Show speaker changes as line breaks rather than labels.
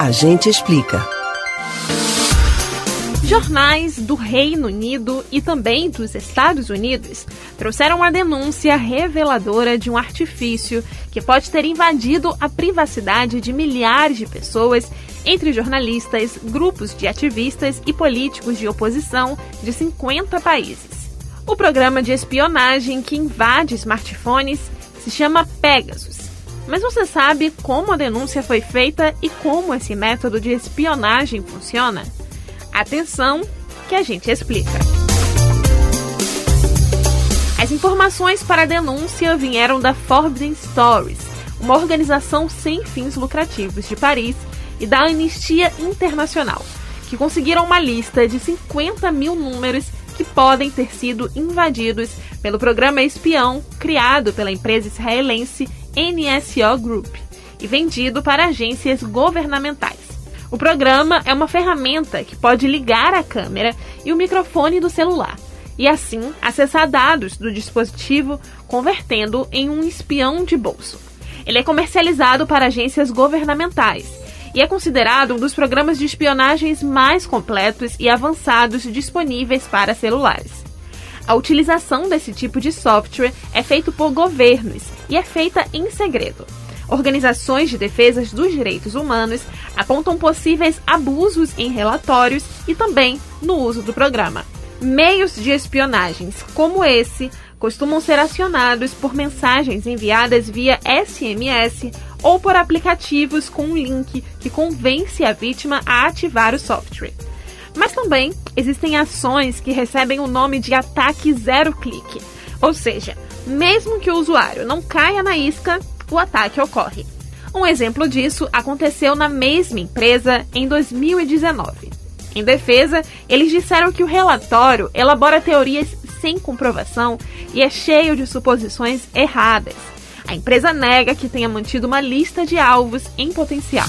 A gente explica.
Jornais do Reino Unido e também dos Estados Unidos trouxeram a denúncia reveladora de um artifício que pode ter invadido a privacidade de milhares de pessoas, entre jornalistas, grupos de ativistas e políticos de oposição de 50 países. O programa de espionagem que invade smartphones se chama Pegasus. Mas você sabe como a denúncia foi feita e como esse método de espionagem funciona? Atenção, que a gente explica. As informações para a denúncia vieram da Forbidden Stories, uma organização sem fins lucrativos de Paris, e da Anistia Internacional, que conseguiram uma lista de 50 mil números que podem ter sido invadidos pelo programa espião criado pela empresa israelense NSO Group e vendido para agências governamentais. O programa é uma ferramenta que pode ligar a câmera e o microfone do celular e assim acessar dados do dispositivo, convertendo em um espião de bolso. Ele é comercializado para agências governamentais e é considerado um dos programas de espionagens mais completos e avançados disponíveis para celulares. A utilização desse tipo de software é feito por governos e é feita em segredo. Organizações de defesa dos direitos humanos apontam possíveis abusos em relatórios e também no uso do programa. Meios de espionagens como esse costumam ser acionados por mensagens enviadas via SMS ou por aplicativos com um link que convence a vítima a ativar o software. Mas também existem ações que recebem o nome de ataque zero clique, ou seja, mesmo que o usuário não caia na isca, o ataque ocorre. Um exemplo disso aconteceu na mesma empresa em 2019. Em defesa, eles disseram que o relatório elabora teorias sem comprovação e é cheio de suposições erradas. A empresa nega que tenha mantido uma lista de alvos em potencial.